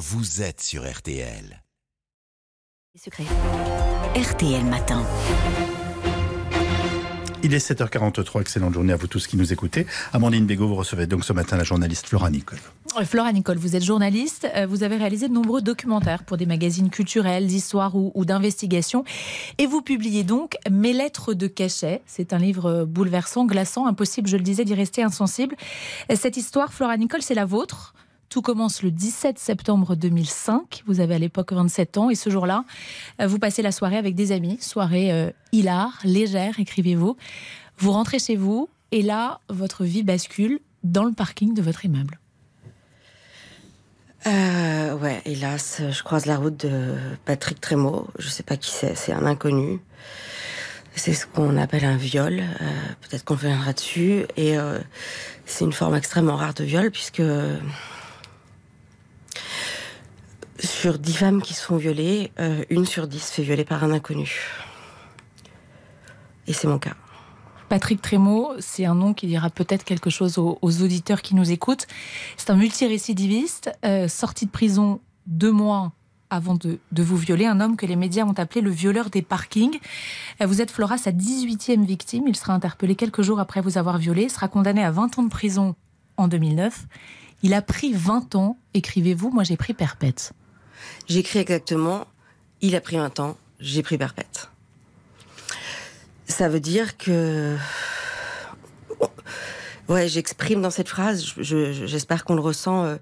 vous êtes sur RTL. RTL Matin. Il est 7h43, excellente journée à vous tous qui nous écoutez. Amandine Bégaud, vous recevez donc ce matin la journaliste Flora Nicole. Euh, Flora Nicole, vous êtes journaliste, euh, vous avez réalisé de nombreux documentaires pour des magazines culturels, d'histoire ou, ou d'investigation. Et vous publiez donc Mes lettres de cachet. C'est un livre bouleversant, glaçant, impossible, je le disais, d'y rester insensible. Cette histoire, Flora Nicole, c'est la vôtre. Tout commence le 17 septembre 2005. Vous avez à l'époque 27 ans et ce jour-là, euh, vous passez la soirée avec des amis. Soirée euh, hilar, légère, écrivez-vous. Vous rentrez chez vous et là, votre vie bascule dans le parking de votre immeuble. Euh, ouais, hélas, je croise la route de Patrick Trémaud. Je sais pas qui c'est, c'est un inconnu. C'est ce qu'on appelle un viol. Euh, Peut-être qu'on reviendra dessus. Et c'est une forme extrêmement rare de viol puisque sur dix femmes qui sont violées, euh, une sur dix se fait violer par un inconnu. Et c'est mon cas. Patrick Trémaud, c'est un nom qui dira peut-être quelque chose aux, auditeurs qui nous écoutent. C'est un multirécidiviste, euh, sorti de prison deux mois avant de, de, vous violer, un homme que les médias ont appelé le violeur des parkings. Euh, Vous êtes Flora, sa 18e victime. Il sera interpellé quelques jours après vous avoir violé, sera condamné à 20 ans de prison en 2009. Il a pris 20 ans, écrivez-vous, moi j'ai pris perpète. J'écris exactement, il a pris 20 ans, j'ai pris perpète. Ça veut dire que... Ouais, j'exprime dans cette phrase, je- je- j'espère qu'on le ressent, euh,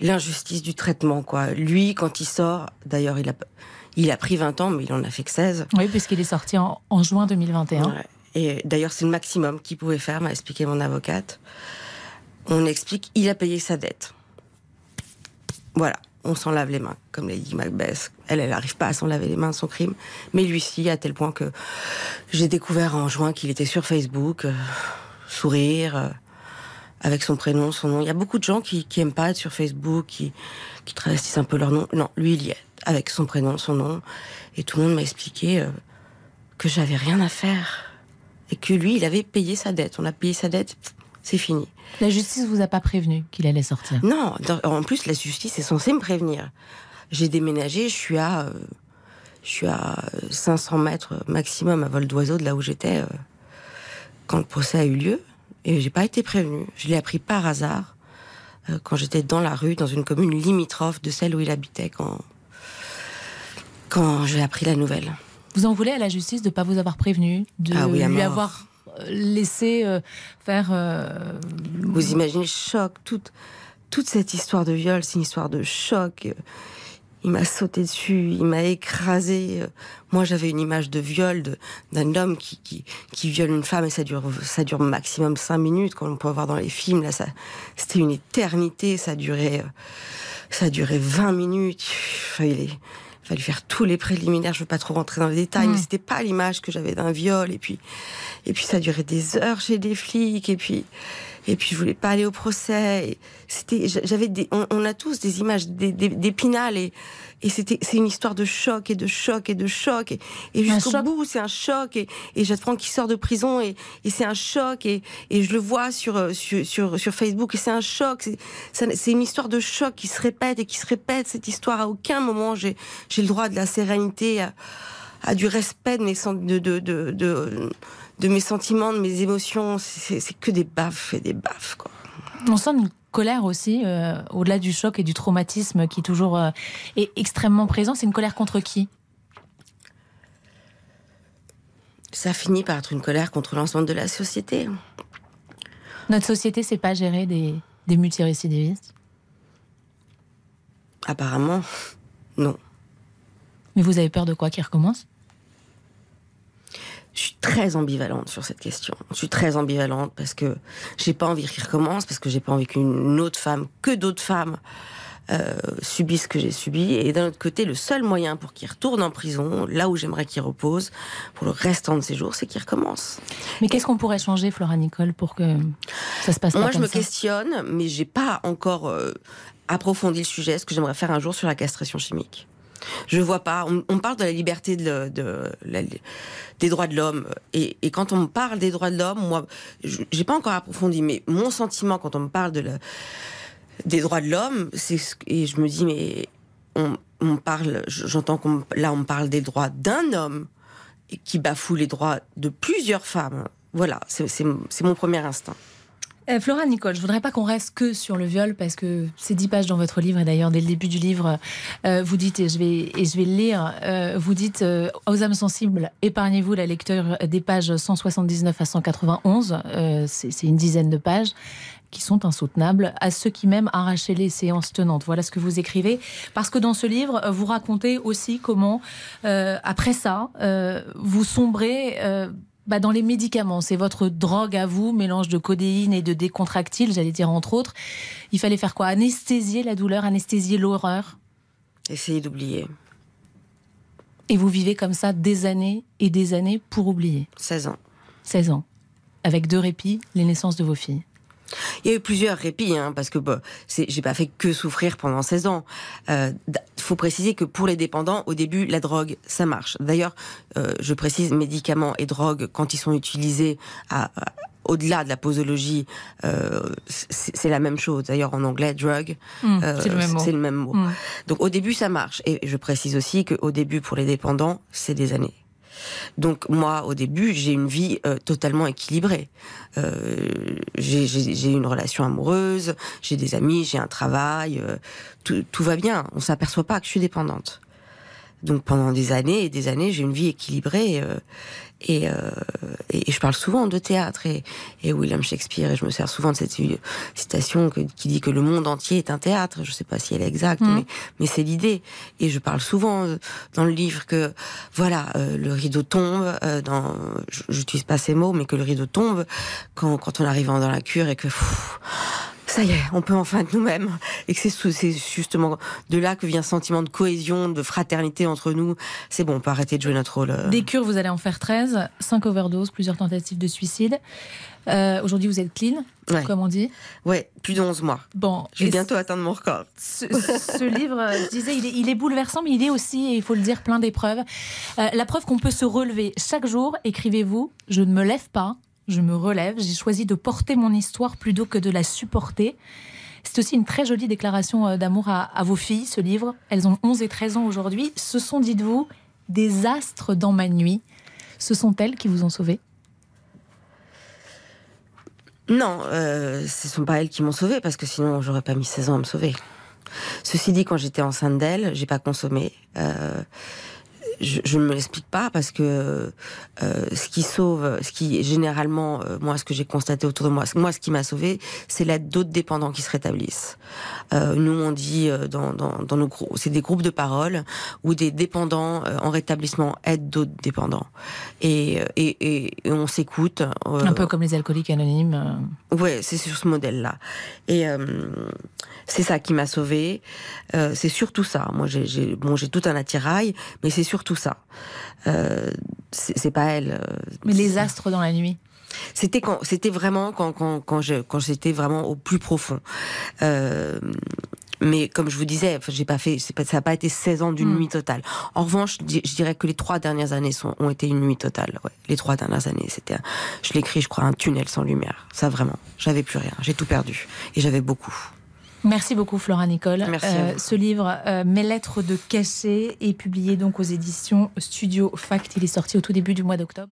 l'injustice du traitement. quoi. Lui, quand il sort, d'ailleurs, il a, il a pris 20 ans, mais il en a fait que 16. Oui, puisqu'il est sorti en, en juin 2021. Ouais. Et d'ailleurs, c'est le maximum qu'il pouvait faire, m'a expliqué mon avocate. On explique, il a payé sa dette. Voilà, on s'en lave les mains, comme Lady Macbeth. Elle, elle n'arrive pas à s'en laver les mains de son crime. Mais lui, si, à tel point que j'ai découvert en juin qu'il était sur Facebook, euh, sourire, euh, avec son prénom, son nom. Il y a beaucoup de gens qui, qui aiment pas être sur Facebook, qui, qui travestissent un peu leur nom. Non, lui, il y est, avec son prénom, son nom. Et tout le monde m'a expliqué euh, que j'avais rien à faire. Et que lui, il avait payé sa dette. On a payé sa dette, c'est fini. La justice vous a pas prévenu qu'il allait sortir? Non, en plus, la justice est censée me prévenir. J'ai déménagé, je suis à, euh, je suis à 500 mètres maximum à vol d'oiseau de là où j'étais euh, quand le procès a eu lieu. Et j'ai pas été prévenue. Je l'ai appris par hasard euh, quand j'étais dans la rue, dans une commune limitrophe de celle où il habitait quand, quand j'ai appris la nouvelle. Vous en voulez à la justice de ne pas vous avoir prévenu, de Ah oui, lui avoir laissé euh, faire. euh, Vous imaginez le choc, toute, toute cette histoire de viol, c'est une histoire de choc. Il m'a sauté dessus, il m'a écrasé. Moi, j'avais une image de viol d'un homme qui, qui, qui viole une femme et ça dure, ça dure maximum cinq minutes, comme on peut voir dans les films. Là, ça, c'était une éternité. Ça durait, ça durait 20 minutes. Il fallait, il fallait faire tous les préliminaires. Je veux pas trop rentrer dans les détails, Mm. mais c'était pas l'image que j'avais d'un viol. Et puis, et puis ça durait des heures chez des flics. Et puis, et puis je voulais pas aller au procès. C'était, j'avais des, on, on a tous des images d'é- d'é- d'épinal et, et c'était, c'est une histoire de choc et de choc et de choc et, jusqu'au bout c'est un choc et, et j'apprends qu'il sort de prison et, et c'est un choc et, et je le vois sur, euh, sur, sur, sur Facebook et c'est un choc. C'est, une histoire de choc qui se répète et qui se répète. Cette histoire à aucun moment j'ai, j'ai le droit de la sérénité, à, à du respect sen- de, de, de, de, de mes sentiments, de mes émotions. C'est, que des baffes et des baffes quoi. On sent une colère aussi, euh, au-delà du choc et du traumatisme qui toujours euh, est extrêmement présent. C'est une colère contre qui? Ça finit par être une colère contre l'ensemble de la société. Notre société, c'est pas gérer des, des multirécidivistes? Apparemment, non. Mais vous avez peur de quoi qui recommence? Je suis très ambivalente sur cette question. Je suis très ambivalente parce que j'ai pas envie qu'il recommence, parce que j'ai pas envie qu'une autre femme, que d'autres femmes, euh, subissent ce que j'ai subi. Et d'un autre côté, le seul moyen pour qu'il retourne en prison, là où j'aimerais qu'il repose, pour le restant de ses jours, c'est qu'il recommence. Mais qu'est-ce qu'on pourrait changer, Flora Nicole, pour que ça se passe pas Moi, je me ça? questionne, mais j'ai pas encore euh, approfondi le sujet, ce que j'aimerais faire un jour sur la castration chimique. Je vois pas. On, parle de la liberté de, des droits de l'homme, et, quand on parle des droits de l'homme, moi, j'ai pas encore approfondi, mais mon sentiment quand on me parle des droits de l'homme. C'est et je me dis mais on, on parle, j'entends qu'on là on parle des droits d'un homme qui bafoue les droits de plusieurs femmes. Voilà, c'est mon premier instinct. Euh, Nicole, je voudrais pas qu'on reste que sur le viol parce que c'est dix pages dans votre livre et d'ailleurs dès le début du livre, euh, vous dites et je vais et je vais le lire. Euh, vous dites aux âmes sensibles, épargnez-vous la lecture des pages 179 à 191. c'est une dizaine de pages qui sont insoutenables. À ceux qui m'aiment, arrachez les séances tenantes. Voilà ce que vous écrivez. Parce que dans ce livre, vous racontez aussi comment, après ça, vous sombrez bah, dans les médicaments, c'est votre drogue à vous, mélange de codéine et de décontractile, j'allais dire entre autres. Il fallait faire quoi? Anesthésier la douleur, anesthésier l'horreur? Essayer d'oublier. Et vous vivez comme ça des années et des années pour oublier? 16 ans. 16 ans. Avec deux répits, les naissances de vos filles. Il y a eu plusieurs répits, hein, parce que bah, j'ai pas fait que souffrir pendant 16 ans. Il euh, faut préciser que pour les dépendants, au début, la drogue, ça marche. D'ailleurs, euh, je précise, médicaments et drogues, quand ils sont utilisés à, au-delà de la posologie, euh, c'est la même chose. D'ailleurs, en anglais, drug, mmh, c'est le même mot. Mmh. Donc, au début, ça marche. Et je précise aussi qu'au début, pour les dépendants, c'est des années. Donc moi, au début, j'ai une vie euh, totalement équilibrée. Euh, j'ai une relation amoureuse, j'ai des amis, j'ai un travail, euh, tout, tout, va bien. On s'aperçoit pas que je suis dépendante. Donc pendant des années et des années, j'ai une vie équilibrée. Euh, et, euh, et, je parle souvent de théâtre et, et, William Shakespeare, et je me sers souvent de cette citation qui dit que le monde entier est un théâtre. Je ne sais pas si elle est exacte, mmh. mais, mais c'est l'idée. Et je parle souvent euh, dans le livre que, voilà, euh, le rideau tombe, euh, dans, j'utilise pas ces mots, mais que le rideau tombe quand, quand on arrive dans la cure et que... Pff, ça y est, on peut enfin être nous-mêmes. Et que c'est justement de là que vient ce sentiment de cohésion, de fraternité entre nous. C'est bon, on peut arrêter de jouer notre rôle. Euh. Des cures, vous allez en faire 13, 5 overdoses, plusieurs tentatives de suicide. Euh, aujourd'hui, vous êtes clean, comme on dit. Ouais, plus de 11 mois. Bon, je vais bientôt atteindre mon record. Ce, livre, je disais, il est, bouleversant, mais il est aussi, il faut le dire, plein d'épreuves. Euh, la preuve qu'on peut se relever chaque jour, écrivez-vous, je ne me lève pas, je me relève, j'ai choisi de porter mon histoire plutôt que de la supporter. C'est aussi une très jolie déclaration euh, d'amour à, vos filles, ce livre. Elles ont 11 et 13 ans aujourd'hui. Ce sont, dites-vous, des astres dans ma nuit. Ce sont elles qui vous ont sauvé Non, euh, ce ne sont pas elles qui m'ont sauvé parce que sinon j'aurais pas mis 16 ans à me sauver. Ceci dit, quand j'étais enceinte d'elle, j'ai pas consommé. Euh, je, ne me l'explique pas parce que euh, ce qui sauve, ce qui généralement, euh, moi, ce que j'ai constaté autour de moi, moi, ce qui m'a sauvé, c'est l'aide d'autres dépendants qui se rétablissent. Euh, nous, on dit dans, dans, dans nos groupes, c'est des groupes de parole où des dépendants en rétablissement aident d'autres dépendants et, et, et, on s'écoute. Un peu comme les alcooliques anonymes. Ouais, c'est sur ce modèle-là. Et c'est ça qui m'a sauvé. c'est surtout ça. Moi, j'ai bon, j'ai tout un attirail, mais c'est surtout tout ça. Euh, c'est pas elle. Euh, Mais les astres dans la nuit. C'était quand, c'était vraiment quand quand quand je quand j'étais vraiment au plus profond. Euh, mais comme je vous disais, j'ai pas fait, pas, ça n'a pas été 16 ans d'une hmm. nuit totale. En revanche, je dirais que les trois dernières années sont, ont été une nuit totale. Ouais. Les trois dernières années, c'était, je l'écris, je crois, un tunnel sans lumière. Ça vraiment, j'avais plus rien, j'ai tout perdu et j'avais beaucoup. Merci beaucoup Flora Nicole. Merci euh, ce livre, euh, Mes lettres de cachet, est publié donc aux éditions Studio Fact. Il est sorti au tout début du mois d'octobre.